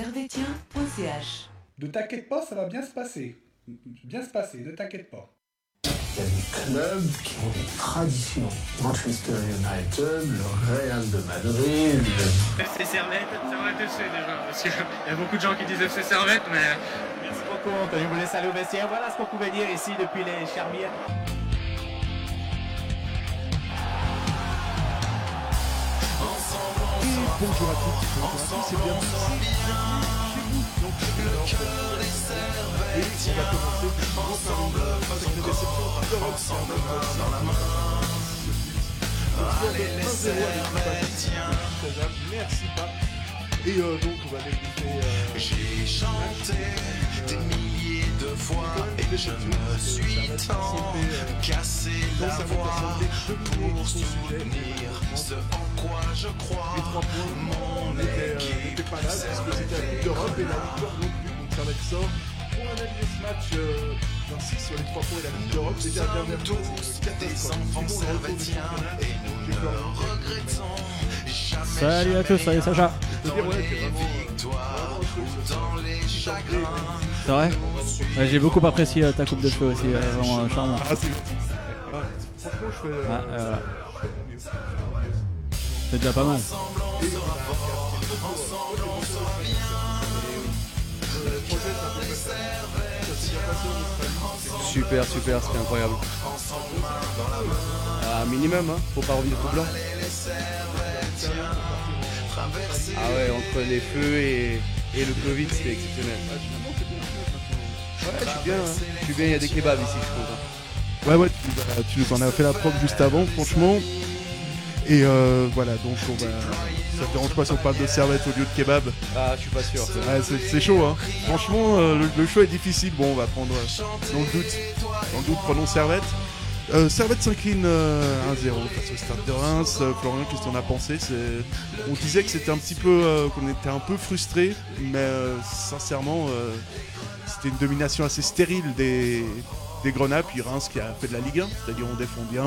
servetien.ch. Ne t'inquiète pas, ça va bien se passer. Bien se passer, ne t'inquiète pas. Il y a des clubs qui ont des traditions. Manchester United, le Real de Madrid. le- FC Servette, Servette FC déjà, parce qu'il y a beaucoup de gens qui disent FC Servette, mais Merci beaucoup, Anthony. Vous laisse aller au vestiaire. Voilà ce qu'on pouvait dire ici depuis les Charmières. Bonjour à tous, bonjour à tous et bienvenue chez vous. Donc, et on va commencer par une déception d'Europe. dans la main. Merci pas. Et euh, donc on va débriefer. Euh, J'ai chanté des milliers de fois et je me suis tant cassé la voix pour soutenir ce en quoi je crois. Mon euh, équipe pas là parce que c'était la Coupe d'Europe et la victoire non plus. Donc ça va être ça. Pour analyser ce match, euh, j'insiste sur les trois points et la Coupe d'Europe. Déjà la dernière c'était une des enfants le championnat, et nous peur. regrettons. Salut à tous, salut Sacha. C'est vrai Ouais, J'ai beaucoup apprécié euh, ta coupe de cheveux aussi, euh, vraiment euh, charmant. Ah, c'est. Ah, euh. C'est déjà pas mal. Super, super, c'était incroyable. Ah, minimum, hein, faut pas revivre tout blanc. Ah ouais, entre les feux et, et le Covid, c'était exceptionnel. Ouais, je suis bien, hein. je suis bien, il y a des kebabs ici, je trouve. hein. Ouais, ouais, tu, bah, tu nous en as fait la preuve juste avant, franchement. Et euh, voilà, donc on va. Ça te dérange pas si on parle de servette au lieu de kebab? Ah, je suis pas sûr. Ouais, c'est chaud, hein. Franchement, euh, le, le choix est difficile. Bon, on va prendre euh, dans le doute. Dans le doute, prenons servette. Euh, servette s'incline euh, 1-0 face au Stade de Reims. Euh, Florian, qu'est-ce que t'en as pensé? On disait que c'était un petit peu, euh, qu'on était un peu frustré, mais euh, sincèrement, euh, c'était une domination assez stérile des, des Grenats, puis Reims qui a fait de la Ligue 1, c'est-à-dire on défend bien.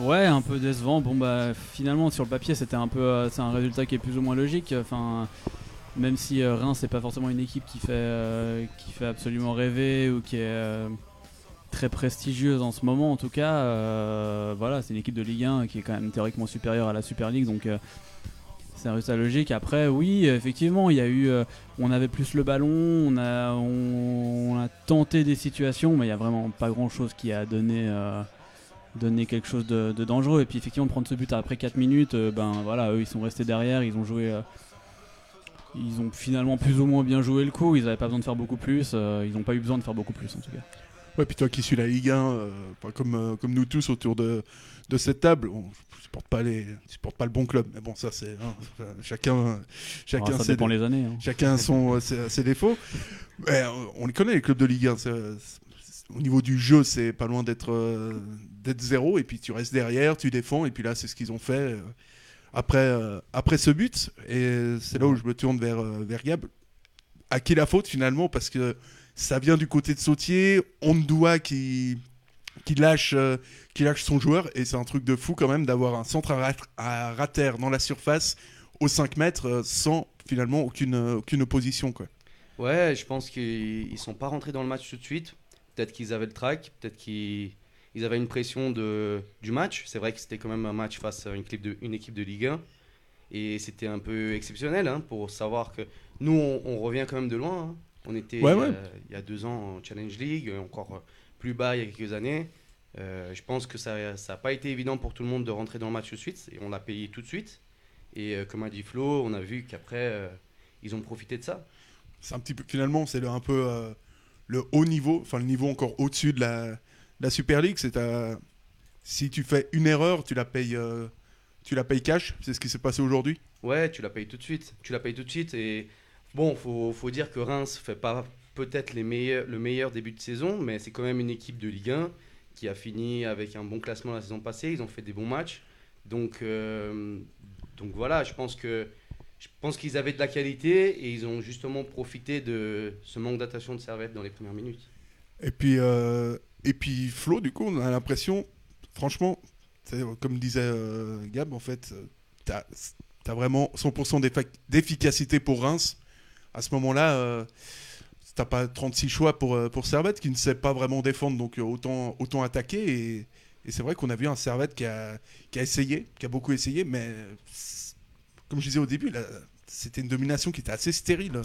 Ouais. Un peu décevant. Bon bah finalement sur le papier c'était un peu, euh, c'est un résultat qui est plus ou moins logique. Enfin, même si euh, Reims c'est pas forcément une équipe qui fait, euh, qui fait absolument rêver ou qui est euh, très prestigieuse en ce moment en tout cas. euh, voilà, c'est une équipe de Ligue 1 qui est quand même théoriquement supérieure à la Super League donc. euh, c'est un résultat logique. Après, oui, effectivement, il y a eu, euh, on avait plus le ballon, on a, on, a tenté des situations, mais il y a vraiment pas grand chose qui a donné, euh, donné quelque chose de, de dangereux. Et puis effectivement, prendre ce but après 4 minutes, euh, ben voilà, eux ils sont restés derrière, ils ont joué, euh, ils ont finalement plus ou moins bien joué le coup. Ils n'avaient pas besoin de faire beaucoup plus, euh, ils n'ont pas eu besoin de faire beaucoup plus en tout cas. Ouais, puis toi qui suis la Ligue 1, euh, comme, euh, comme nous tous autour de, de cette table, on ne supporte pas, les, supporte pas le bon club. Mais bon, ça, c'est. hein, chacun. chacun Alors, ça dépend les années. hein. Chacun son, euh, ses, ses défauts. Mais, euh, on les connaît, les clubs de Ligue 1. c'est- c'est- au niveau du jeu, c'est pas loin d'être euh, d'être zéro. Et puis tu restes derrière, tu défends. Et puis là, c'est ce qu'ils ont fait après, après ce but. Et c'est là où je me tourne vers, vers Gab. À qui la faute finalement? Parce que ça vient du côté de Sautier. Ondoa qui, qui, lâche, euh, qui lâche son joueur. Et c'est un truc de fou quand même d'avoir un centre à, rat- à rater dans la surface aux 5 mètres euh, sans finalement aucune, euh, aucune opposition. Quoi. Ouais, je pense qu'ils ils sont pas rentrés dans le match tout de suite. Peut-être qu'ils avaient le track, peut-être qu'ils ils avaient une pression de, du match. C'est vrai que c'était quand même un match face à une équipe de, Ligue 1. Et c'était un peu exceptionnel hein, pour savoir que nous, on, on revient quand même de loin. hein. On était Ouais, euh, ouais. il y a deux ans en Challenge League, encore plus bas il y a quelques années. Euh, je pense que ça n'a pas été évident pour tout le monde de rentrer dans le match tout de suite. Et on l'a payé tout de suite. Et euh, comme a dit Flo, on a vu qu'après, euh, ils ont profité de ça. C'est un petit peu, finalement, c'est un peu euh, le haut niveau, enfin le niveau encore au-dessus de la, de la Super League. C'est si tu fais une erreur, tu la payes, euh, tu la payes cash. C'est ce qui s'est passé aujourd'hui. Ouais, tu la payes tout de suite. Tu la payes tout de suite. Et bon, faut, faut dire que Reims fait pas peut-être les meilleurs, le meilleur début de saison, mais c'est quand même une équipe de Ligue 1 qui a fini avec un bon classement la saison passée. Ils ont fait des bons matchs. Donc, euh, donc voilà, je pense que je pense qu'ils avaient de la qualité et ils ont justement profité de ce manque d'attention de Servette dans les premières minutes. Et puis, euh, et puis Flo, du coup, on a l'impression, franchement, comme disait euh, Gab, en fait, tu as, vraiment 100% d'effa- d'efficacité pour Reims. À ce moment-là, euh, t'as pas 36 choix pour, euh, pour Servette qui ne sait pas vraiment défendre, donc euh, autant, autant attaquer. Et, et c'est vrai qu'on a vu un Servette qui a, qui a essayé, qui a beaucoup essayé, mais comme je disais au début, c'était une domination qui était assez stérile.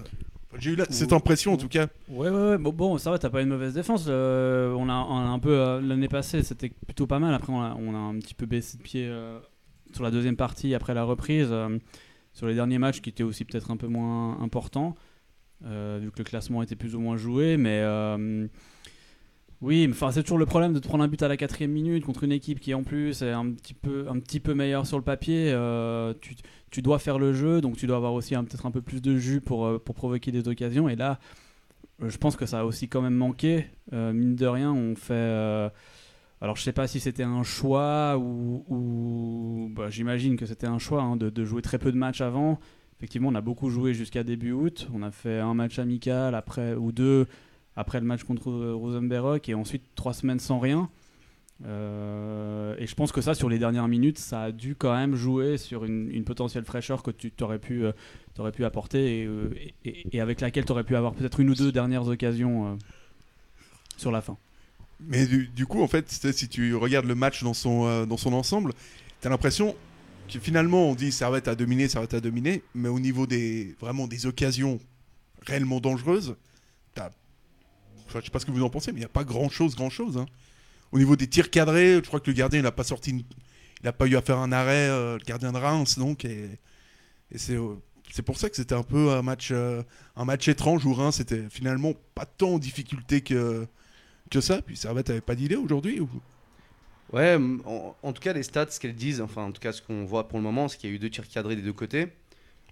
J'ai eu la- cette impression en ou- tout cas. Ouais, ouais, ouais. Bon, bon ça va, t'as pas une mauvaise défense. euh, on, a, on a un peu. euh, L'année passée, c'était plutôt pas mal. Après, on a, on a un petit peu baissé de pied euh, sur la deuxième partie après la reprise. Sur les derniers matchs qui étaient aussi peut-être un peu moins importants, euh, vu que le classement était plus ou moins joué. Mais. euh, oui, enfin, c'est toujours le problème de te prendre un but à la quatrième minute contre une équipe qui en plus est un petit peu, un petit peu meilleure sur le papier. euh, tu, tu dois faire le jeu, donc tu dois avoir aussi peut-être un peu plus de jus pour, pour provoquer des occasions. Et là, je pense que ça a aussi quand même manqué. Mine de rien, on fait. Alors, je sais pas si c'était un choix ou. bah, J'imagine que c'était un choix hein, de, jouer très peu de matchs avant. Effectivement, on a beaucoup joué jusqu'à début août. On a fait un match amical après ou deux après le match contre Rosenberg et ensuite trois semaines sans rien. Euh, et je pense que ça, sur les dernières minutes, ça a dû quand même jouer sur une, potentielle fraîcheur que tu t'aurais pu, euh, t'aurais pu apporter et, euh, avec laquelle tu aurais pu avoir peut-être une ou deux dernières occasions euh, sur la fin. Mais du, coup, en fait, si tu regardes le match dans son, euh, dans son ensemble, tu as l'impression que finalement, on dit Servette a dominé, Servette a dominé, mais au niveau des, vraiment des occasions réellement dangereuses, je sais pas ce que vous en pensez, mais il n'y a pas grand-chose, grand-chose. hein. Au niveau des tirs cadrés, je crois que le gardien, il n'a pas sorti, il n'a pas eu à faire un arrêt, euh, le gardien de Reims, donc, et, euh, c'est pour ça que c'était un peu un match, un match étrange où Reims était finalement pas tant en difficulté que, que ça. Puis Servette avait pas d'idée aujourd'hui ou... Ouais, en, tout cas, les stats, ce qu'elles disent, enfin, en tout cas, ce qu'on voit pour le moment, c'est qu'il y a eu deux tirs cadrés des deux côtés.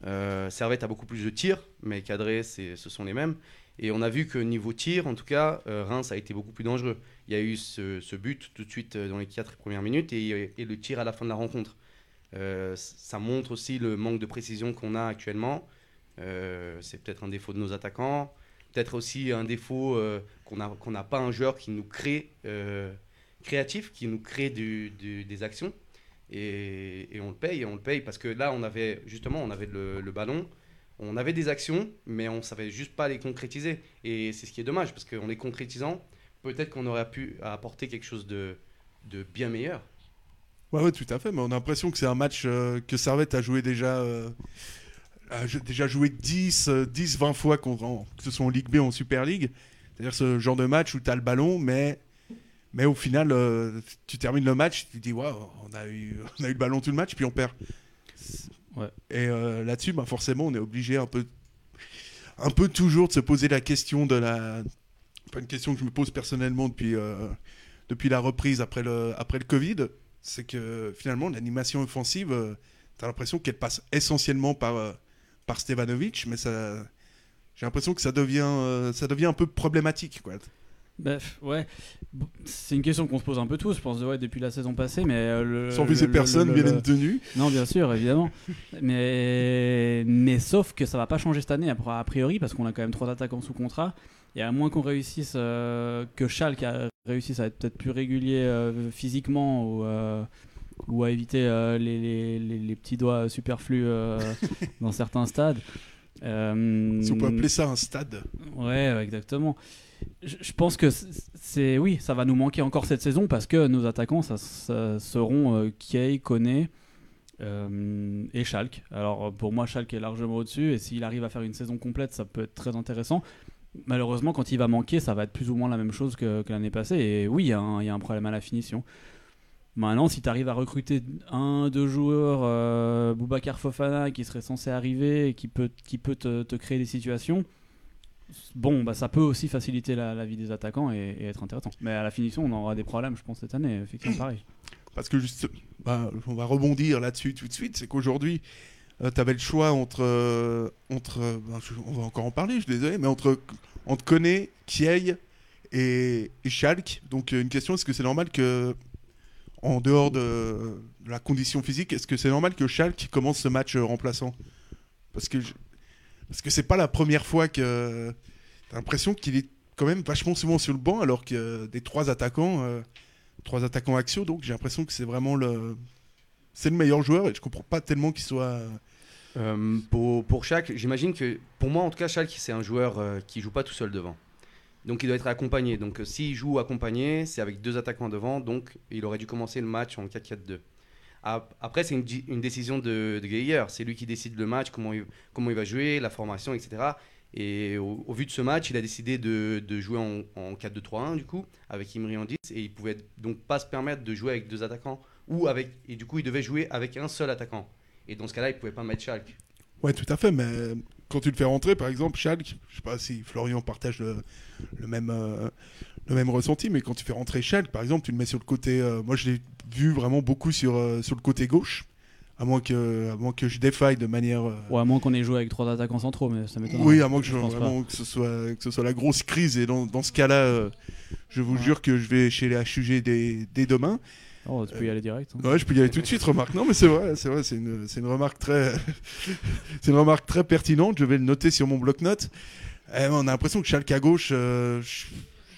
Euh, Servette a beaucoup plus de tirs, mais cadrés, ce sont les mêmes. Et on a vu que niveau tir, en tout cas, euh, Reims a été beaucoup plus dangereux. Il y a eu ce, but tout de suite euh, dans les quatre premières minutes et, le tir à la fin de la rencontre. Ça montre aussi le manque de précision qu'on a actuellement. C'est peut-être un défaut de nos attaquants, peut-être aussi un défaut euh, qu'on n'a pas un joueur qui nous crée euh, créatif, qui nous crée du- des actions. Et, on le paye, et on le paye parce que là, on avait justement, on avait le, le ballon, on avait des actions, mais on savait juste pas les concrétiser. Et c'est ce qui est dommage parce qu'en les concrétisant, peut-être qu'on aurait pu apporter quelque chose de, de bien meilleur. Ouais, ouais, tout à fait. Mais on a l'impression que c'est un match euh, que Servette a joué déjà, jou- déjà joué 10, euh, 10, 20 fois, contre, en- que ce soit en Ligue B ou en Super League. C'est-à-dire ce genre de match où tu as le ballon, mais, mais au final, euh, tu termines le match, tu te dis, waouh, on, a eu- on a eu le ballon tout le match, puis on perd. Ouais. Et euh, là-dessus, bah, forcément, on est obligé un peu, un peu toujours de se poser la question de la. Pas une question que je me pose personnellement depuis, euh, depuis la reprise après le, après le Covid. C'est que finalement, l'animation offensive, tu as l'impression qu'elle passe essentiellement par, par Stevanovic, mais ça. J'ai l'impression que ça devient, euh, ça devient un peu problématique. Quoi. Bref, ouais. C'est une question qu'on se pose un peu tous, je pense, ouais, depuis la saison passée. Mais euh, le, Sans viser personne, bien entendu. Non, bien sûr, évidemment. mais, mais sauf que ça va pas changer cette année, a priori, parce qu'on a quand même trois attaquants sous contrat. Et à moins qu'on réussisse, euh, que Schalke réussisse à être peut-être plus régulier euh, physiquement ou, ou à éviter euh, les, les- les- les petits doigts superflus euh, dans certains stades. Euh, Si on peut appeler ça un stade. Ouais, exactement. Je, je pense que c'est- oui, ça va nous manquer encore cette saison parce que nos attaquants, ça, ça seront euh, Kay, Koné euh, et Schalke. Alors pour moi, Schalke est largement au-dessus et s'il arrive à faire une saison complète, ça peut être très intéressant. Malheureusement, quand il va manquer, ça va être plus ou moins la même chose que, que l'année passée. Et oui, y, il y a un problème à la finition. Maintenant, si tu arrives à recruter un, deux joueurs, euh, Boubacar Fofana, qui serait censé arriver et qui peut, qui peut te, créer des situations, bon, bah, ça peut aussi faciliter la, vie des attaquants et, être intéressant. Mais à la finition, on aura des problèmes, je pense, cette année, effectivement, pareil. Parce que juste, bah, on va rebondir là-dessus tout de suite. C'est qu'aujourd'hui, tu avais le choix entre. euh, entre euh, je- on va encore en parler, je suis désolé, mais entre, entre Koné, Kiei et, et Schalke. Donc, euh, une question est-ce que c'est normal que, en dehors de, la condition physique, est-ce que c'est normal que Schalke commence ce match euh, remplaçant? Parce que je- parce que c'est pas la première fois que. T'as l'impression qu'il est quand même vachement souvent sur le banc, alors que des trois attaquants. euh, trois attaquants axiaux, donc j'ai l'impression que c'est vraiment le c'est le meilleur joueur et je comprends pas tellement qu'il soit Euh, pour, pour Schalke, j'imagine que, pour moi en tout cas, Schalke c'est un joueur euh, qui joue pas tout seul devant. Donc il doit être accompagné. Donc euh, s'il joue accompagné, c'est avec deux attaquants devant. Donc il aurait dû commencer le match en 4-4-2. Ap- Après, c'est une, décision de, de. C'est lui qui décide le match, comment il, va jouer, la formation, etc. Et au, vu de ce match, il a décidé de, jouer en, en 4-2-3-1 du coup, avec Imri en 10. Et il pouvait donc pas se permettre de jouer avec deux attaquants. Ou avec, et du coup, il devait jouer avec un seul attaquant. Et dans ce cas-là, il pouvait pas mettre Schalke. Ouais, tout à fait, mais quand tu le fais rentrer, par exemple, Schalke, je sais pas si Florian partage le, le même, euh, le même ressenti, mais quand tu fais rentrer Schalke, par exemple, tu le mets sur le côté. euh, moi, je l'ai vu vraiment beaucoup sur, euh, sur le côté gauche, à moins que, à moins que je défaille de manière. Ouais, à moins qu'on ait joué avec trois attaquants centraux, mais ça m'étonne. oui, à moins que, je, vraiment que, ce soit, que ce soit la grosse crise, et dans, dans ce cas-là, je vous jure que je vais chez les HUG dès, dès demain. Oh, tu peux y aller direct. hein. Ouais, je peux y aller tout de suite, remarque. Non, mais c'est vrai, c'est vrai, c'est une, c'est une remarque très, c'est une remarque très pertinente. Je vais le noter sur mon bloc-notes. Eh, on a l'impression que Schalke à gauche, euh, je,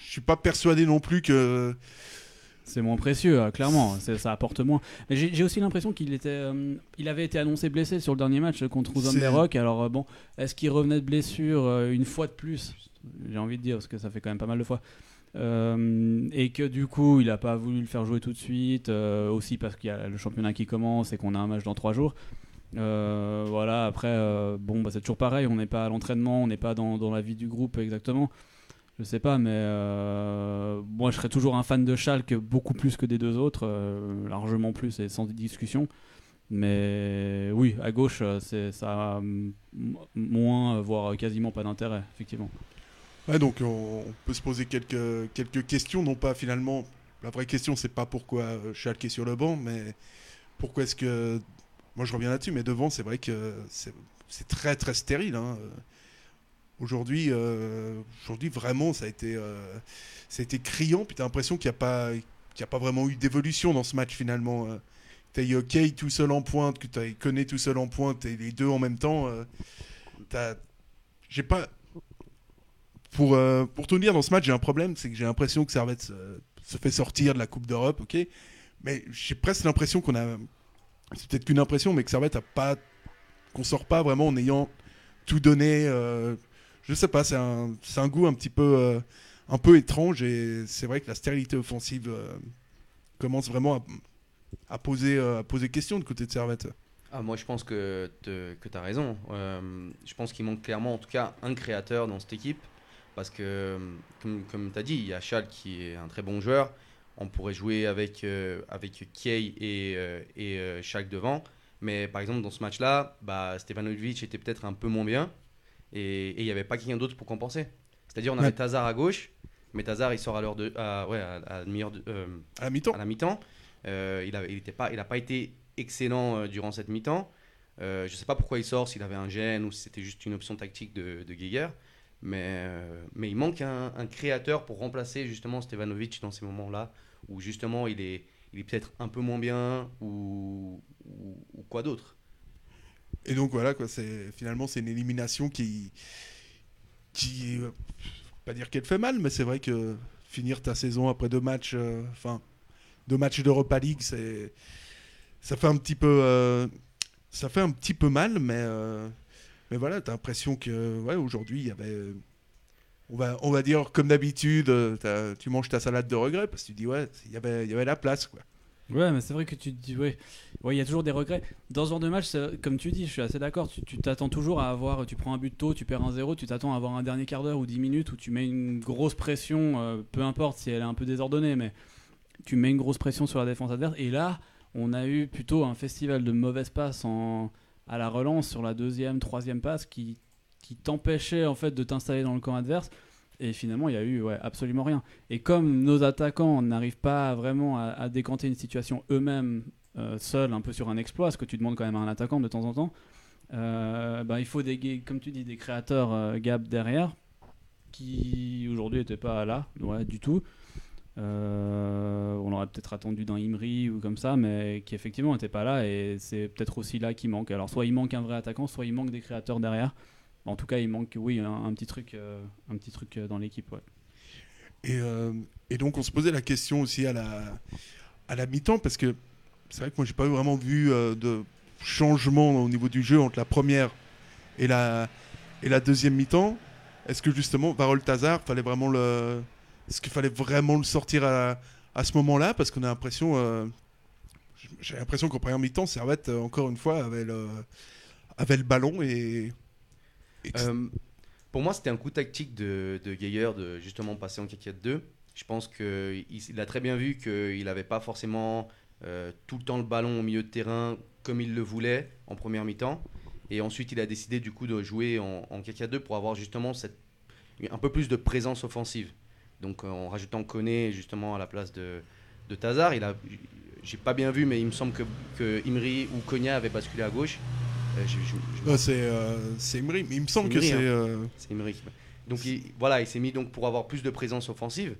suis pas persuadé non plus que. C'est moins précieux, euh, clairement. C'est- Ça apporte moins. Mais j'ai aussi l'impression qu'il était, euh, il avait été annoncé blessé sur le dernier match contre Rosenberg. Alors euh, bon, est-ce qu'il revenait de blessure euh, une fois de plus? J'ai envie de dire parce que ça fait quand même pas mal de fois. Euh, et que du coup, il n'a pas voulu le faire jouer tout de suite. euh, aussi parce qu'il y a le championnat qui commence et qu'on a un match dans trois jours. Euh, voilà. Après, bon, bah, c'est toujours pareil. On n'est pas à l'entraînement, on n'est pas dans, la vie du groupe exactement. Je sais pas, mais moi je serais toujours un fan de Schalke beaucoup plus que des deux autres, largement plus et sans discussion. Mais oui, à gauche, ça a moins, voire quasiment pas d'intérêt, effectivement. Ouais, donc on, peut se poser quelques, quelques questions, non pas finalement. La vraie question, c'est pas pourquoi euh, Schalke est sur le banc, mais pourquoi est-ce que. Moi, je reviens là-dessus, mais devant, c'est vrai que c'est très très stérile. hein. Aujourd'hui, euh, aujourd'hui, vraiment, ça a été, euh, ça a été criant. Puis t'as l'impression qu'il n'y a pas, a pas vraiment eu d'évolution dans ce match finalement. T'as eu Kay tout seul en pointe, que t'as Koné tout seul en pointe, et les deux en même temps. euh, J'ai pas. Pour, euh, pour tout dire, dans ce match, j'ai un problème, c'est que j'ai l'impression que Servette se, fait sortir de la Coupe d'Europe, ok? Mais j'ai presque l'impression qu'on a. C'est peut-être qu'une impression, mais que Servette a pas. qu'on sort pas vraiment en ayant tout donné. euh, je sais pas, c'est un, un goût un petit peu, euh, un peu étrange et c'est vrai que la stérilité offensive euh, commence vraiment à, poser, euh, à poser question de côté de Servette. Ah, moi, je pense que, que tu as raison. Je pense qu'il manque clairement, en tout cas, un créateur dans cette équipe. Parce que, comme, comme tu as dit, il y a Schalke qui est un très bon joueur. On pourrait jouer avec, euh, avec Kiei et, euh, et euh, Schalke devant. Mais par exemple, dans ce match-là, bah, Stevanovic était peut-être un peu moins bien. Et il n'y avait pas quelqu'un d'autre pour compenser. C'est-à-dire, on avait Ouais. Tazar à gauche. Mais Tazar, il sort à l'heure de. à- ouais, à, à de- euh, À la mi-temps à la mi-temps. Euh, il n'a il était pas, il a pas été excellent durant cette mi-temps. Euh, je ne sais pas pourquoi il sort, s'il avait un gène ou si c'était juste une option tactique de, de Geiger. Mais, euh, mais il manque un, créateur pour remplacer justement Stevanovic dans ces moments-là où justement il est, il est peut-être un peu moins bien ou, ou, quoi d'autre. Et donc voilà, quoi, finalement c'est une élimination qui, qui, euh, pas dire qu'elle fait mal, mais c'est vrai que finir ta saison après deux matchs, euh, enfin deux matchs d'Europa League, ça fait un petit peu, euh, ça fait un petit peu mal, mais, mais voilà, t'as l'impression que, ouais, aujourd'hui il y avait, euh, on va, on va dire comme d'habitude, euh, tu manges ta salade de regret parce que tu dis ouais, il y avait, il y avait la place, quoi. Ouais, mais c'est vrai que tu te dis, ouais, il y a toujours des regrets. Dans ce genre de match, comme tu dis, je suis assez d'accord. Tu tu t'attends toujours à avoir, tu prends un but tôt, tu perds un 0 tu t'attends à avoir un dernier quart d'heure ou 10 minutes où tu mets une grosse pression, euh, peu importe si elle est un peu désordonnée, mais tu mets une grosse pression sur la défense adverse. Et là, on a eu plutôt un festival de mauvaises passes en, à la relance sur la deuxième, troisième passe qui, qui t'empêchait en fait de t'installer dans le camp adverse. Et finalement, il y a eu ouais, absolument rien. Et comme nos attaquants n'arrivent pas vraiment à, décanter une situation eux-mêmes euh, seuls, un peu sur un exploit, ce que tu demandes quand même à un attaquant de temps en temps, euh, bah, il faut des, comme tu dis, des créateurs euh, Gab derrière qui aujourd'hui n'étaient pas là, ouais, du tout. Euh, on aurait peut-être attendu d'un Imri ou comme ça, mais qui effectivement n'était pas là et c'est peut-être aussi là qu'il manque. Alors soit il manque un vrai attaquant, soit il manque des créateurs derrière. En tout cas, il manque, oui, un, petit truc, euh, un petit truc euh, dans l'équipe. Et, euh, et donc on se posait la question aussi à la, à la mi-temps parce que c'est vrai que moi j'ai pas vraiment vu euh, de changement au niveau du jeu entre la première et la, et la deuxième mi-temps. Est-ce que justement, Varol Tazar, fallait vraiment le, est-ce qu'il fallait vraiment le sortir à, à ce moment-là? Parce qu'on a l'impression, euh, l'impression qu'en première mi-temps, Servette, euh, encore une fois, avait le, avait le ballon et. Euh, pour moi, c'était un coup tactique de, de Geiger de justement passer en 4-4-2. Je pense qu'il il a très bien vu qu'il n'avait pas forcément euh, tout le temps le ballon au milieu de terrain comme il le voulait en première mi-temps. Et ensuite, il a décidé du coup de jouer en, en 4-4-2 pour avoir justement cette, un peu plus de présence offensive. Donc euh, en rajoutant Koné justement à la place de, de Tazar, il a, j'ai pas bien vu, mais il me semble que, que Imri ou Konya avaient basculé à gauche. Euh, je- je- je- Euh, c'est euh, c'est Emery, mais il me semble que c'est. hein. c'est Emery. Donc il, voilà, il s'est mis donc pour avoir plus de présence offensive.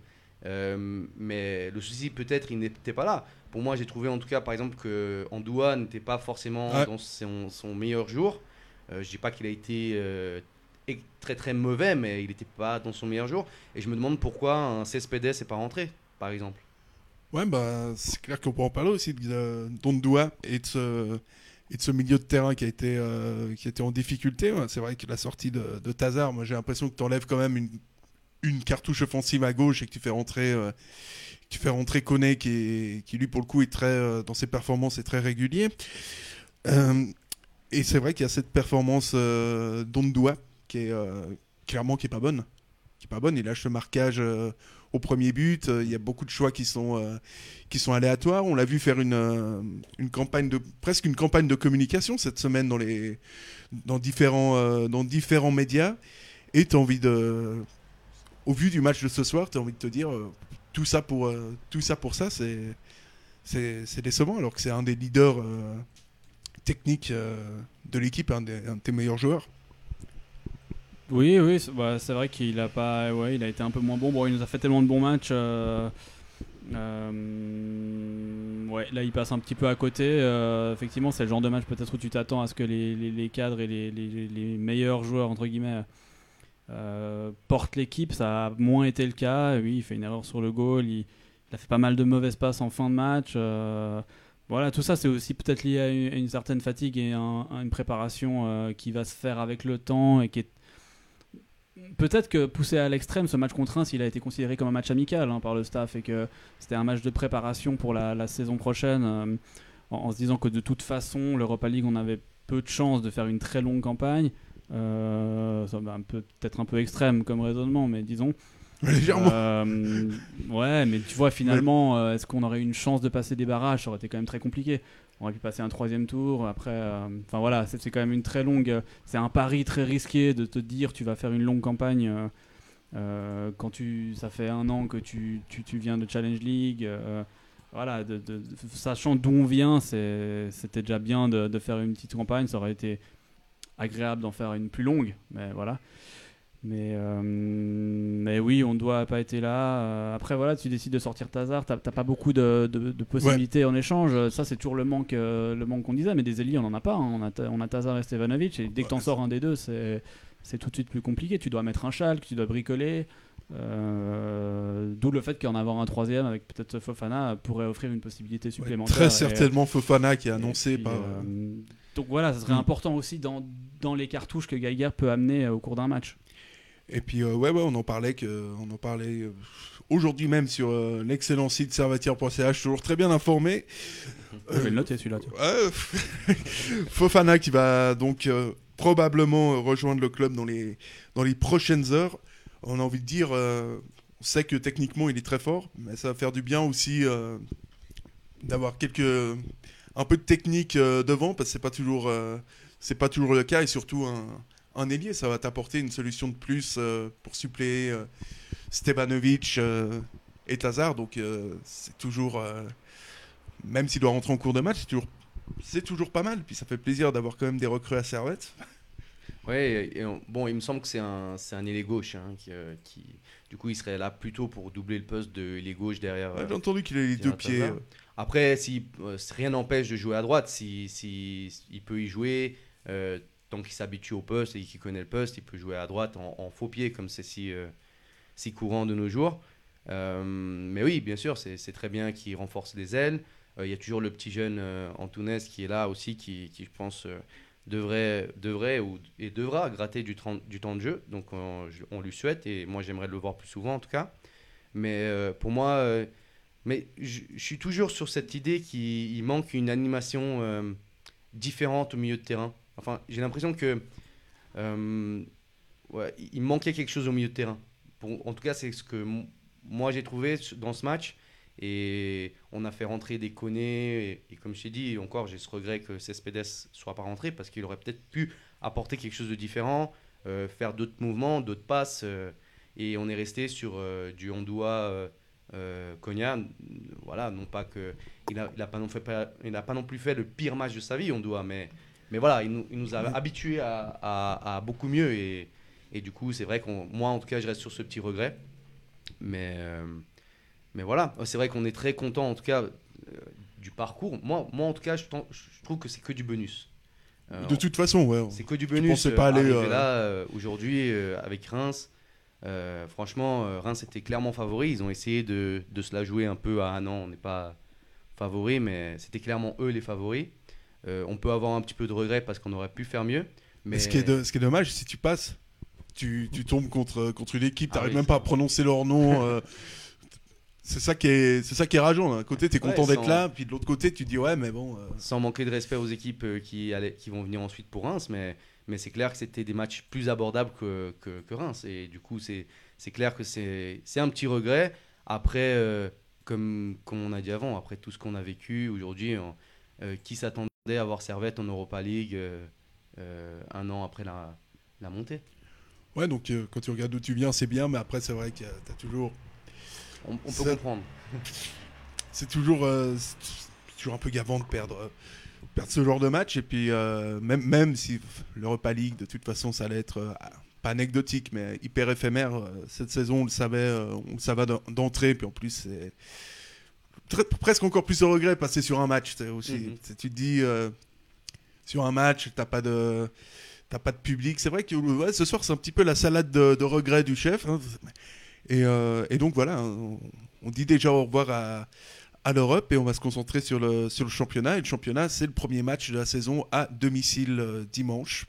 Mais le souci peut-être il n'était pas là. Pour moi j'ai trouvé en tout cas par exemple que Andoua n'était pas forcément Ouais. dans son, son meilleur jour. Je dis pas qu'il a été très très mauvais mais il n'était pas dans son meilleur jour. Et je me demande pourquoi un CSPD n'est pas rentré par exemple. Ouais, bah, c'est clair qu'on peut en parler aussi de d'Ondoua et de ce, et de ce milieu de terrain qui a été, euh, qui a été en difficulté. C'est vrai que la sortie de, de Tazar, moi j'ai l'impression que tu enlèves quand même une, une cartouche offensive à gauche et que tu fais rentrer, euh, tu fais rentrer Koné qui, qui lui pour le coup est très, euh, dans ses performances est très régulier. Euh, et c'est vrai qu'il y a cette performance d'Ondoua qui est euh, clairement qui est pas bonne. Il lâche le marquage euh, au premier but. Euh, Il y a beaucoup de choix qui sont, aléatoires. On l'a vu faire une, campagne de presque une campagne de communication cette semaine dans les dans différents médias. Et au vu du match de ce soir, tu as envie de te dire tout ça pour tout ça c'est décevant alors que c'est un des leaders techniques de l'équipe, un, des- un de tes meilleurs joueurs. Oui, oui, c'est bah, c'est vrai qu'il a pas, ouais, il a été un peu moins bon. Il nous a fait tellement de bons matchs. euh, euh, là, il passe un petit peu à côté. euh, effectivement, c'est le genre de match peut-être où tu t'attends à ce que les, cadres et les, meilleurs joueurs entre guillemets portent l'équipe. Ça a moins été le cas. Oui, il fait une erreur sur le goal. Il, a fait pas mal de mauvaises passes en fin de match. voilà, tout ça, c'est aussi peut-être lié à une, certaine fatigue et à une préparation qui va se faire avec le temps et qui est Peut-être que poussé à l'extrême, ce match contre Reims, il a été considéré comme un match amical hein, par le staff et que c'était un match de préparation pour la, la saison prochaine, euh, en, en se disant que de toute façon, l'Europa League, on avait peu de chances de faire une très longue campagne. Euh, ça peu- peut-être un peu extrême comme raisonnement, mais disons. Légèrement. Euh, ouais, mais tu vois, finalement, euh, est-ce qu'on aurait eu une chance de passer des barrages? Ça aurait été quand même très compliqué. On aurait pu passer un troisième tour. Après, euh, enfin voilà, c'est quand même une très longue. euh, c'est un pari très risqué de te dire tu vas faire une longue campagne euh, quand tu, ça fait un an que tu, tu, viens de Challenge League. voilà, sachant d'où on vient, c'était déjà bien de, de faire une petite campagne. Ça aurait été agréable d'en faire une plus longue, mais voilà. Mais, euh, mais oui, on ne doit pas être là. Euh, après, voilà, tu décides de sortir Tazar. T'as pas beaucoup de, de- de possibilités en échange. Ça, c'est toujours le manque, euh, le manque qu'on disait. Mais des élites, on en a pas. hein. On, a, on a Tazar et Stevanovic. Et dès que t'en sors un des deux, c'est tout de suite plus compliqué. Tu dois mettre un chalk, tu dois bricoler. Euh, D'où le fait qu'en avoir un troisième avec peut-être Fofana pourrait offrir une possibilité supplémentaire. Très Et- certainement Fofana qui a et annoncé puis, par. euh, donc voilà, ça serait Mm. important aussi dans, dans les cartouches que Geiger peut amener au cours d'un match. Et puis euh, ouais ouais on en parlait que on en parlait euh, aujourd'hui même sur euh, l'excellent site servatière.ch toujours très bien informé. Je vais le noter celui-là. Fofana qui va donc probablement rejoindre le club dans les dans les prochaines heures. On a envie de dire on sait que techniquement il est très fort mais ça va faire du bien aussi d'avoir quelques un peu de technique devant parce que c'est pas toujours c'est pas toujours le cas et surtout un un ailier, ça va t'apporter une solution de plus euh, pour suppléer euh, Stevanovic euh, et Tazar. Donc euh, c'est toujours, même s'il doit rentrer en cours de match, c'est toujours, c'est toujours pas mal. Puis ça fait plaisir d'avoir quand même des recrues à Servette. Ouais, et on- bon, il me semble que c'est un, c'est un ailier gauche hein, qui, qui, du coup, il serait là plutôt pour doubler le poste de ailier gauche derrière. Ouais, J'ai entendu qu'il a les deux pieds. Après, si rien n'empêche de jouer à droite, si, si il peut y jouer euh, tant qu'il s'habitue au poste et qu'il connaît le poste, il peut jouer à droite en, faux pied comme c'est si, euh, si courant de nos jours. Euh, mais oui, bien sûr, c'est très bien qu'il renforce les ailes. Euh, Il y a toujours le petit jeune Antunes qui est là aussi, qui, qui, je pense, devrait, devrait ou, et devra gratter du, du temps de jeu. Donc on, on lui souhaite et moi j'aimerais le voir plus souvent en tout cas. Mais pour moi, mais je suis toujours sur cette idée qu'il il manque une animation différente au milieu de terrain. Enfin, j'ai l'impression que euh, il manquait quelque chose au milieu de terrain. En tout cas, c'est ce que moi j'ai trouvé dans ce match. Et on a fait rentrer des Koné. Et, comme je t'ai dit, encore, j'ai ce regret que Cespedes soit pas rentré parce qu'il aurait peut-être pu apporter quelque chose de différent, euh, faire d'autres mouvements, d'autres passes. euh, et on est resté sur du Ondua euh. Voilà, non pas que. Il a il a pas non plus fait le pire match de sa vie, Ondua, mais, mais voilà, il nous, il nous a habitués à, à- à beaucoup mieux. Et, et du coup, c'est vrai qu'on. Moi, en tout cas, je reste sur ce petit regret. Mais. euh, mais voilà, c'est vrai qu'on est très content en tout cas euh, du parcours. Moi, moi en tout cas, je, je trouve que c'est que du bonus. Euh, De toute façon, ouais. c'est que du bonus. euh, pas aller, là aujourd'hui avec Reims. Franchement, Reims était clairement favori. Ils ont essayé de, de se la jouer un peu à un an. On n'est pas favori, mais c'était clairement eux les favoris. Euh, on peut avoir un petit peu de regret parce qu'on aurait pu faire mieux. Mais ce qui, est de- ce qui est dommage, si tu passes, tu, tu tombes contre, contre une équipe, Ah t'arrives oui, même pas à prononcer leur nom. euh, c'est ça qui est, c'est ça qui est rageant. D'un côté, t'es Ouais, content d'être sans- là, puis de l'autre côté, tu te dis ouais, mais bon. euh, sans manquer de respect aux équipes qui, allaient, qui vont venir ensuite pour Reims, mais, mais c'est clair que c'était des matchs plus abordables que, que, que Reims. Et du coup, c'est, c'est clair que c'est, c'est un petit regret. Après, comme, comme on a dit avant, après tout ce qu'on a vécu aujourd'hui, qui s'attendait à voir Servette en Europa League euh, euh, un an après la, la montée Ouais, donc euh, quand tu regardes d'où tu viens, c'est bien, mais après, c'est vrai que t'as toujours. On, on peut Ça- comprendre. C'est toujours, toujours un peu gavant de perdre, perdre ce genre de match. Et puis, euh, même, même si l'Europa League, de toute façon, ça allait être euh, pas anecdotique, mais hyper éphémère, euh, cette saison, on le savait, on le savait d'en- d'entrée. Puis en plus, c'est très- presque encore plus de regret de passer sur un match. c'est Aussi, Mhm. C'est- tu te dis, euh, sur un match, t'as pas de. T'as pas de public. C'est vrai que ouais, ce soir, c'est un petit peu la salade de, de regrets du chef. hein. Et, euh, et donc voilà, on, on dit déjà au revoir à, à l'Europe et on va se concentrer sur le, sur le championnat. Et le championnat, c'est le premier match de la saison à domicile euh, dimanche.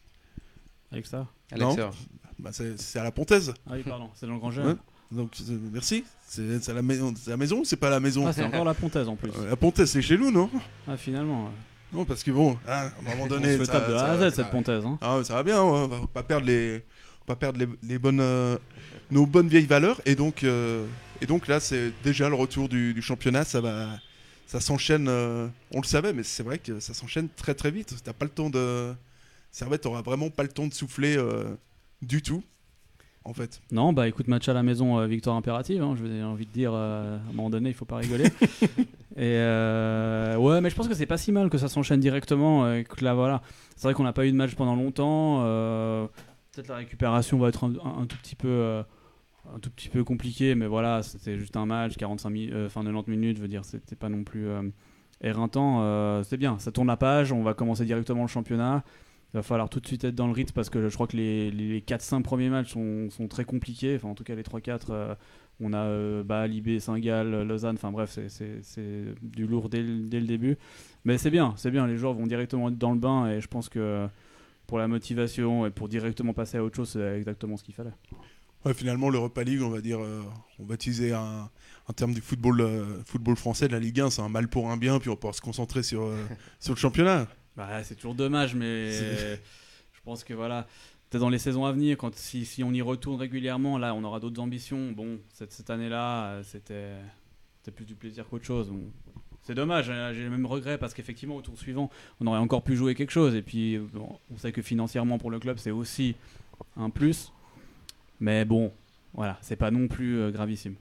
Avec ça Alexa, Bah, c'est c'est à la Pontaise. Ah oui, pardon, c'est dans le grand jeu. Ouais. Donc euh, merci. C'est la maison, la maison ou c'est pas la maison Ah, c'est encore la pontaise en plus. Euh, La Pontaise, c'est chez nous, non? Ah, finalement. ouais. Non, parce que bon, hein, à un moment On donné, se ça- de ça- A à Z, cette pontaise. Hein. Ah, ça va bien, ouais, on va pas perdre les, pas perdre les, les bonnes, euh, nos bonnes vieilles valeurs. Et donc, euh, et donc là, c'est déjà le retour du, du championnat. Ça va, ça s'enchaîne. euh, on le savait, mais c'est vrai que ça s'enchaîne très très vite. T'as pas le temps de, Servette aura vraiment pas le temps de souffler du tout, en fait. Non, bah écoute, match à la maison, euh, victoire impérative. hein, J'ai envie de dire, euh, à un moment donné, il faut pas rigoler. Et euh, ouais, mais je pense que c'est pas si mal que ça s'enchaîne directement. que là, voilà, c'est vrai qu'on n'a pas eu de match pendant longtemps. Peut-être la récupération va être un, un- un tout petit peu, un tout petit peu compliqué, mais voilà, c'était juste un match, 45 mi- euh, enfin 90 minutes, je veux dire, c'était pas non plus éreintant. c'est bien, ça tourne la page. On va commencer directement le championnat. Il va falloir tout de suite être dans le rythme parce que je crois que les, les 4-5 premiers matchs sont, sont très compliqués. Enfin, en tout cas, les 3-4, euh, on a euh, bah, Saint-Gall, Lausanne. Enfin, bref, c'est- du lourd dès, dès le début. Mais c'est bien, c'est bien. Les joueurs vont directement être dans le bain et je pense que pour la motivation et pour directement passer à autre chose, c'est exactement ce qu'il fallait. Finalement, l'Europa League, on va dire, euh, on va utiliser un, un terme du football, euh, football français, de la Ligue 1, c'est un mal pour un bien, puis on pouvoir se concentrer sur, sur le championnat. Bah, c'est toujours dommage, mais je pense que voilà, peut-être dans les saisons à venir, quand si, si on y retourne régulièrement, là, on aura d'autres ambitions. Bon, cette, cette année-là, c'était c'était plus du plaisir qu'autre chose. Bon, c'est dommage, hein, j'ai le même regret parce qu'effectivement, au tour suivant, on aurait encore pu jouer quelque chose. Et puis, bon, on sait que financièrement pour le club, c'est aussi un plus. Mais bon, voilà, c'est pas non plus euh, gravissime.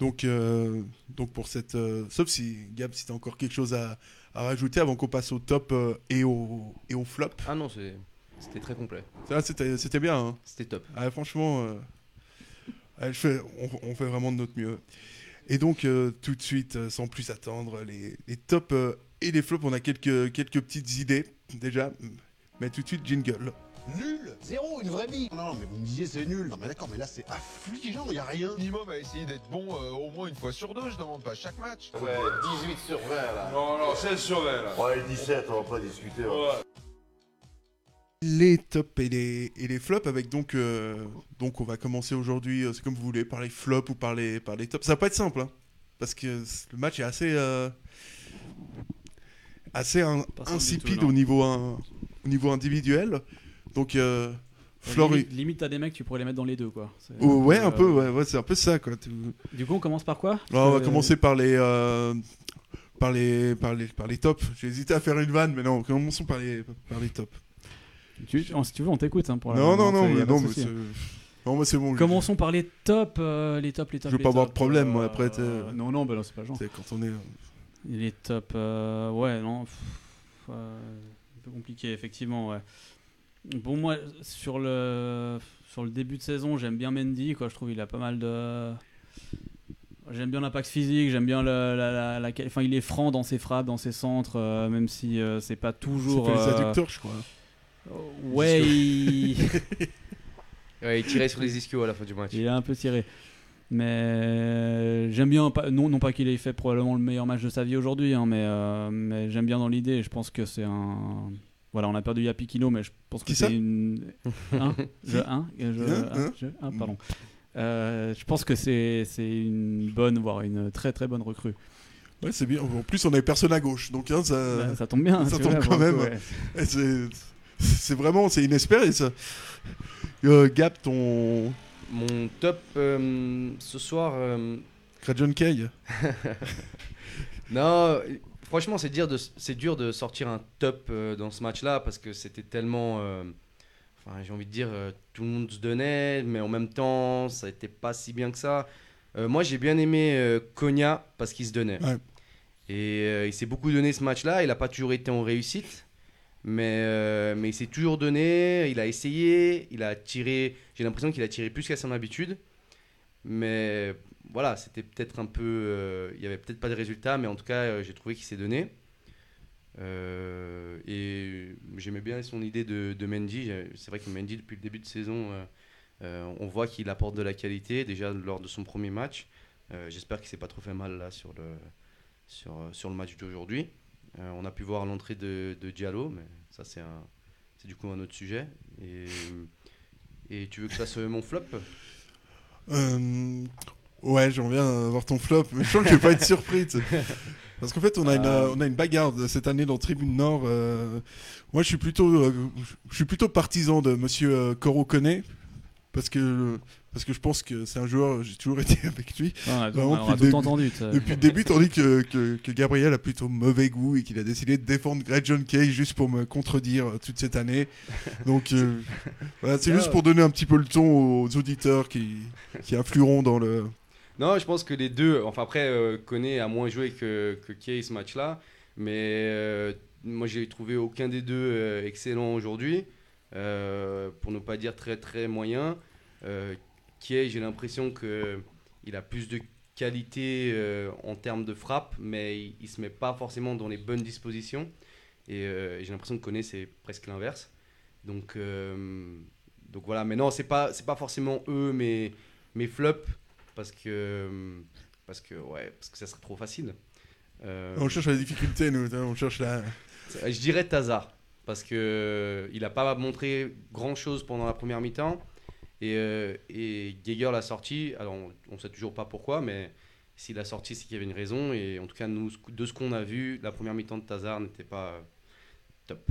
Donc, euh, donc pour cette. euh, sauf si, Gab, si tu as encore quelque chose à, à rajouter avant qu'on passe au top euh, et, au, et au flop. Ah non, c'était très complet. Ça, c'était bien. hein. C'était top. Ah, franchement, euh, ouais, je fais- on, on fait vraiment de notre mieux. Et donc, euh, tout de suite, sans plus attendre, les, les tops et les flops, on a quelques, quelques petites idées déjà. Mais tout de suite, jingle. Nul Zéro, une vraie vie Non, mais vous me disiez c'est nul. Non, mais d'accord, mais là c'est affligeant, il a rien. Minimum à essayer d'être bon euh, au moins une fois sur deux, je demande pas chaque match. Ouais, 18 sur 20 là. Non, non, 16 sur 20 là. Ouais, 17, on va pas discuter. Ouais. les tops et les, et les flops avec donc euh, donc on va commencer aujourd'hui euh, c'est comme vous voulez par les flops ou par les par les tops ça va pas être simple hein, parce que le match est assez euh, assez in- insipide tout, au niveau un- au niveau individuel donc euh, Flore- Limite, limite, t'as des mecs, tu pourrais les mettre dans les deux, quoi. Oh, ouais euh, un peu ouais, ouais, c'est un peu ça quoi Du coup, on commence par quoi? Alors, on va Euh, commencer par les par les par les par les tops j'ai hésité à faire une vanne mais non commençons par les par les tops tu- Si tu veux, on t'écoute. Hein, pour la- non non non y a mais non mais non moi c'est bon Commençons par les tops, euh, les tops, les tops. Je veux pas avoir de problème, moi, après, Non, non, bah non, c'est pas le genre. C'est quand on est Les tops, ouais, non. pff, un peu compliqué, effectivement, ouais. Bon, moi, sur le, sur le début de saison, j'aime bien Mendy, quoi. Je trouve il a pas mal de. J'aime bien l'impact physique, j'aime bien le- la, la- la- Enfin, il est franc dans ses frappes, dans ses centres, euh, même si euh, c'est pas toujours. C'est fait les euh, adducteurs, je crois. Ouais, il... Ouais, il tirait sur les ischios à la fin du match. il a un peu tiré. Mais j'aime bien, pas- non, non pas qu'il ait fait probablement le meilleur match de sa vie aujourd'hui, hein, mais, euh, mais j'aime bien dans l'idée. Je pense que c'est un. Voilà, on a perdu Yapikino, mais je pense que c'est une. Hein je, hein je, hein je- hein, pardon. Euh, je pense que c'est c'est une bonne, voire une très très bonne recrue. Ouais, c'est bien. En plus, on avait personne à gauche, donc hein, ça, Bah, ça tombe bien, Ça tombe vois, quand même. ouais. C'est vraiment, c'est inespéré ça. Euh, Gap, ton Mon top euh, ce soir. euh, John Kay. Non, franchement, c'est dur, de, c'est dur de sortir un top euh, dans ce match-là parce que c'était tellement. euh, Enfin, j'ai envie de dire, euh, tout le monde se donnait, mais en même temps, ça n'était pas si bien que ça. Moi, j'ai bien aimé Konya parce qu'il se donnait. Ouais. Et il s'est beaucoup donné ce match-là. Il n'a pas toujours été en réussite, mais, mais il s'est toujours donné. Il a essayé. Il a tiré. J'ai l'impression qu'il a tiré plus qu'à son habitude. Mais voilà, c'était peut-être un peu. euh, il n'y avait peut-être pas de résultat, mais en tout cas, euh, j'ai trouvé qu'il s'est donné. Euh, et j'aimais bien son idée de, Mendy. C'est vrai que Mendy, depuis le début de saison, on voit qu'il apporte de la qualité déjà lors de son premier match. J'espère qu'il s'est pas trop fait mal là sur le, match d'aujourd'hui. On a pu voir l'entrée de, Diallo, mais ça, c'est du coup un autre sujet. Et, tu veux que je fasse mon flop? Ouais, j'en viens à voir ton flop, mais je sens que je vais pas être surpris. Parce qu'en fait, on a, une, Euh. on a une bagarre cette année dans Tribune Nord. euh, moi, je suis plutôt, euh, je suis plutôt partisan de Monsieur euh, Koro Kone, parce que parce que je pense que c'est un joueur. J'ai toujours été avec lui. On a, Vraiment, on a depuis le tout début- entendu. Depuis le début, tandis que, que, que Gabriel a plutôt mauvais goût et qu'il a décidé de défendre Greg John Kay juste pour me contredire toute cette année. Donc euh, voilà, c'est juste pour donner un petit peu le ton aux auditeurs qui, qui influeront dans le. Non, je pense que les deux. Enfin, après, euh, a moins joué que, que Kay ce match-là. Mais euh, moi, j'ai trouvé aucun des deux euh, excellent aujourd'hui. Euh, pour ne pas dire très très moyen. Euh, Kay, j'ai l'impression qu'il a plus de qualité en termes de frappe, mais il, il se met pas forcément dans les bonnes dispositions. Et j'ai l'impression que Koné, c'est presque l'inverse. Donc, donc voilà, mais non, c'est pas, c'est pas forcément eux mes, mes flops parce que parce que ouais parce que ça serait trop facile. Euh, On cherche la difficulté, nous. hein, On cherche la. je dirais Tazar parce que euh, il a pas montré grand chose pendant la première mi-temps et euh, et Geiger l'a sorti. Alors on, on sait toujours pas pourquoi, mais s'il a sorti, c'est qu'il y avait une raison et en tout cas nous de ce qu'on a vu, la première mi-temps de Tazar n'était pas euh, top.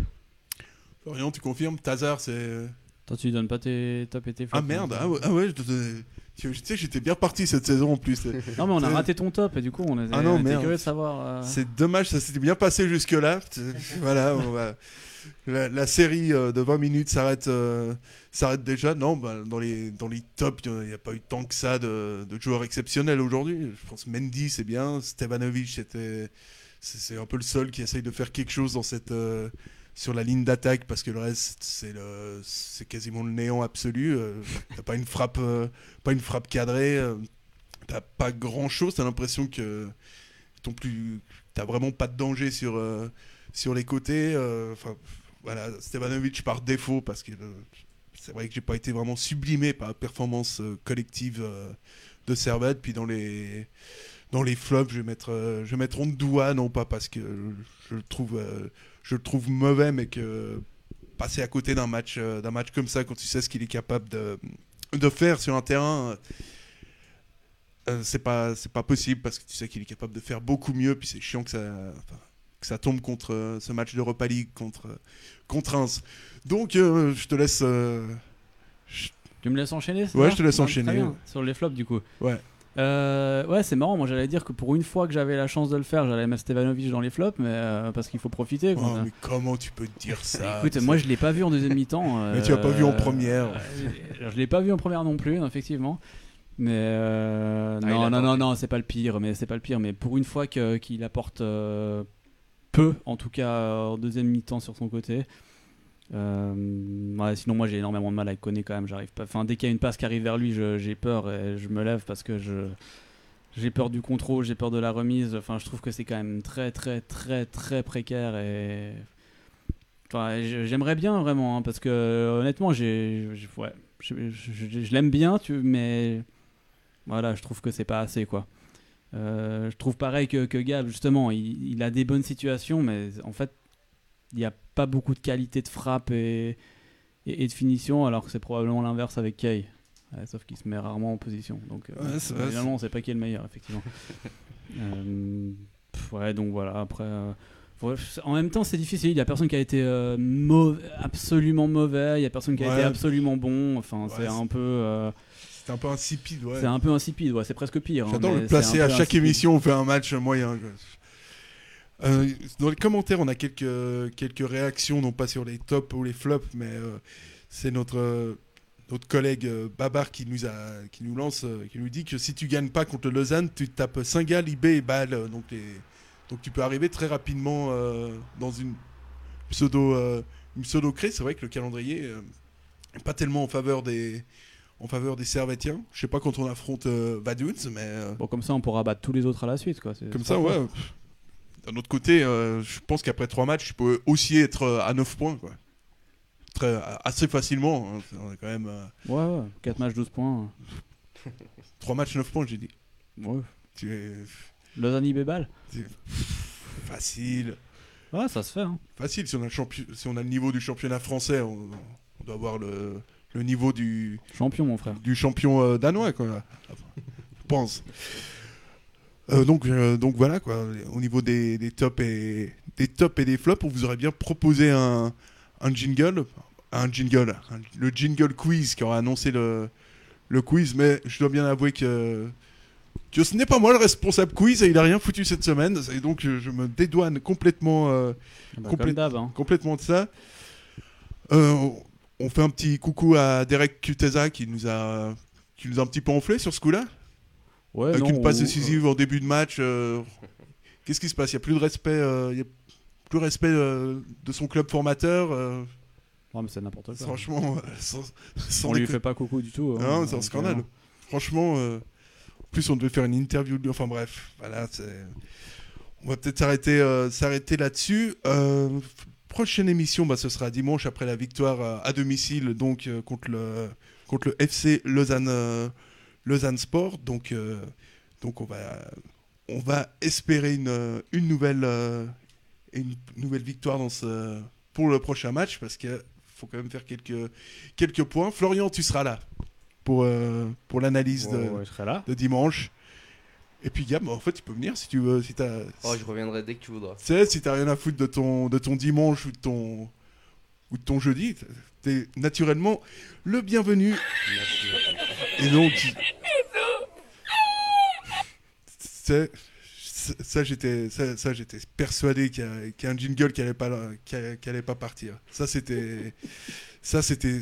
Florian, tu confirmes Tazar, c'est. Toi, tu donnes pas tes top et tes Ah flops, merde, hein. ah ouais, ah ouais, je te donnais- tu sais, j'étais bien parti cette saison en plus. Non, mais on a raté ton top et du coup, on était, Ah non, on curieux de savoir. euh, C'est dommage, ça s'était bien passé jusque-là. voilà, on va- la, la série euh, de 20 minutes s'arrête euh, s'arrête déjà. Non, bah, dans, les, dans les tops, il n'y a, pas eu tant que ça de, de joueurs exceptionnels aujourd'hui. Je pense Mendy, c'est bien. Stevanovic, c'était, c'est c'est un peu le seul qui essaye de faire quelque chose dans cette, euh, sur la ligne d'attaque parce que le reste, c'est, c'est quasiment le néant absolu. Euh, t'as pas une frappe, euh, pas une frappe cadrée. euh, t'as pas grand-chose. T'as l'impression que t'as vraiment pas de danger sur, sur les côtés. Enfin, voilà, Stevanovic par défaut, parce que c'est vrai que j'ai pas été vraiment sublimé par la performance collective de Servette. Puis dans les, dans les flops, je vais mettre, je vais mettre non pas parce que je le trouve, je le trouve mauvais, mais que passer à côté d'un match, euh, d'un match comme ça, quand tu sais ce qu'il est capable de, de faire sur un terrain. euh, euh, c'est pas c'est pas possible parce que tu sais qu'il est capable de faire beaucoup mieux puis c'est chiant que ça enfin, que ça tombe contre ce match d'Europa League contre contre Reims. Donc euh, je te laisse euh, Tu me laisses enchaîner Ouais, je te laisse enchaîner. Sur les flops, du coup. Ouais. Euh, ouais, c'est marrant. Moi, j'allais dire que pour une fois que j'avais la chance de le faire, j'allais mettre Stevanovic dans les flops, mais euh, parce qu'il faut profiter. quoi. Oh, mais comment tu peux dire ça? Écoute, moi, je l'ai pas vu en deuxième mi-temps. Mais tu l'as pas vu en euh, première. euh, je l'ai pas vu en première non plus, effectivement. Mais euh, Ah, non, non, non, non, c'est pas le pire. Mais c'est pas le pire. Mais pour une fois que- qu'il apporte euh, peu, en tout cas en deuxième mi-temps sur son côté. Euh, sinon, moi j'ai énormément de mal avec Koné quand même. J'arrive pas. Enfin, dès qu'il y a une passe qui arrive vers lui, j'ai peur et je me lève parce que je j'ai peur du contrôle, j'ai peur de la remise. Enfin, je trouve que c'est quand même très, très, très, très précaire et. Enfin, j'aimerais bien vraiment hein, parce que honnêtement, j'ai, ouais, je, l'aime bien, tu, mais voilà, je trouve que c'est pas assez quoi. Euh, je trouve pareil que, que Gab, justement, il a des bonnes situations, mais en fait, il n'y a pas beaucoup de qualité de frappe et, et, et de finition, alors que c'est probablement l'inverse avec Kay. Ouais, sauf qu'il se met rarement en position. Donc, euh, Ouais, finalement, on sait pas qui est le meilleur, effectivement. Euh, pff, ouais, donc voilà, après. euh, en même temps, c'est difficile. Il y a personne qui a été euh, mau- absolument mauvais, il y a personne qui a été absolument bon. Enfin, c'est un peu. c'est un peu insipide ouais. c'est un peu insipide, ouais, c'est presque pire. hein, J'adore mais le placer à chaque insipide. émission, on fait un match moyen. Euh, dans les commentaires, on a quelques, quelques réactions, non pas sur les tops ou les flops, mais euh, c'est notre, euh, notre collègue Babar qui nous, a, qui nous lance, qui nous dit que si tu gagnes pas contre Lausanne, tu tapes Saint-Gall, IB et Bâle. Donc, les- donc tu peux arriver très rapidement dans une pseudo, une pseudo crée. C'est vrai que le calendrier euh, est pas tellement en faveur des, en faveur des Servétiens. Je sais pas quand on affronte euh, Vaduz, mais euh, Bon, comme ça, on pourra battre tous les autres à la suite. Quoi. comme ça, ouais. D'un autre côté, euh, je pense qu'après trois matchs, tu peux aussi être euh, à 9 points. Quoi. Très, assez facilement. hein. On est quand même. euh, Ouais, ouais, 4 matchs, 12 points. 3 matchs, 9 points, j'ai dit. Ouais. Tu es Lausanne Bébal facile. Ouais, ça se fait. Hein. Facile. Si on, a le champi- si on a le niveau du championnat français, on, on doit avoir le, le niveau du, Champion, mon frère. du champion euh, danois. Quoi. Je pense. Euh, donc, euh, donc voilà quoi. Au niveau des, des tops et des tops et des flops, on vous aurait bien proposé un, un jingle, un jingle, un- le jingle quiz qui aura annoncé le, le quiz. Mais je dois bien avouer que que ce n'est pas moi le responsable quiz et il a rien foutu cette semaine. Et donc euh, je me dédouane complètement, euh, Bah. Hein. complètement de ça. On fait un petit coucou à Derek Kuteza qui nous a qui nous a un petit peu enflé sur ce coup-là. Ouais, Avec non, une passe décisive en début de match. euh, Qu'est-ce qui se passe? Il n'y a plus de respect, euh, il y a plus de respect euh, de son club formateur. euh, Ouais, mais c'est n'importe quoi. franchement, euh, sans, sans on lui fait pas coucou du tout. hein. Non, c'est un scandale. euh, Franchement, euh, en plus on devait faire une interview de lui. Enfin bref, voilà, c'est. On va peut-être s'arrêter, euh, s'arrêter là-dessus. Euh, prochaine émission, bah, ce sera dimanche après la victoire euh, à domicile, donc euh, contre le contre le FC Lausanne euh, Lausanne Sport. Donc euh, donc on va on va espérer une, une nouvelle euh, une nouvelle victoire dans ce pour le prochain match parce que faut quand même faire quelques quelques points. Florian, tu seras là pour euh, pour l'analyse ouais, de, ouais, je serai là. de dimanche. Et puis Gab, en fait, tu peux venir si tu veux, si t'as, Oh, je reviendrai dès que tu voudras. tu sais, si t'as rien à foutre de ton de ton dimanche ou de ton ou de ton jeudi, t'es naturellement le bienvenu. Et donc, ça, j'étais ça, ça, j'étais persuadé qu'il y, a- qu'il y a un jingle qui allait pas qui allait, qui allait pas partir. Ça c'était ça c'était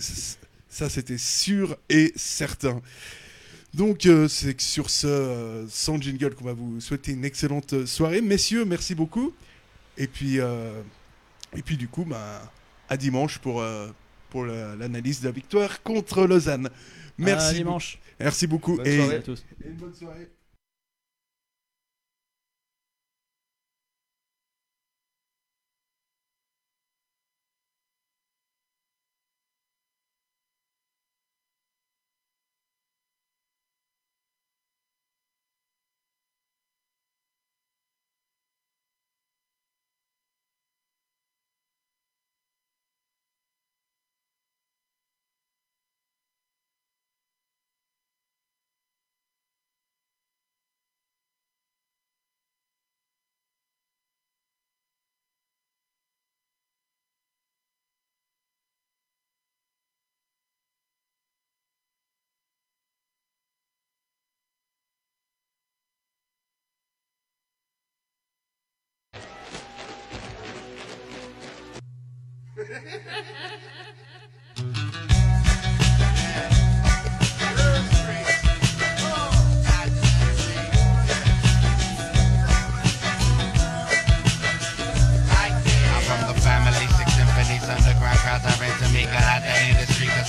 ça c'était sûr et certain. Donc euh, c'est que sur ce euh, sans jingle qu'on va vous souhaiter une excellente soirée, messieurs, merci beaucoup. Et puis euh, et puis du coup bah, à dimanche pour euh, pour la- l'analyse de la victoire contre Lausanne. Merci. À dimanche. Merci beaucoup Bonne et, soirée. à tous. et une bonne soirée.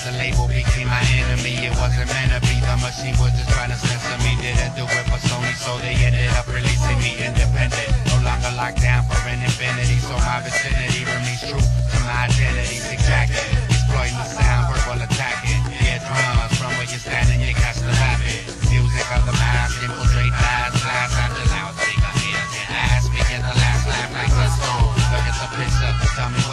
The label became my enemy. It wasn't meant to be, the machine was just trying to censor me. Didn't do it for Sony, so they ended up releasing me independent longer locked down for an infinity, so my vicinity remains true to my identity. Exactly, exploiting the sound, verbal attacking. Hear drums from where you're standing, you catch the habit. Music of the mind, infiltrate lies, lies out the loudspeaker. Hear the ass, speaking the last laugh like the soul. Look at the picture, tell me what.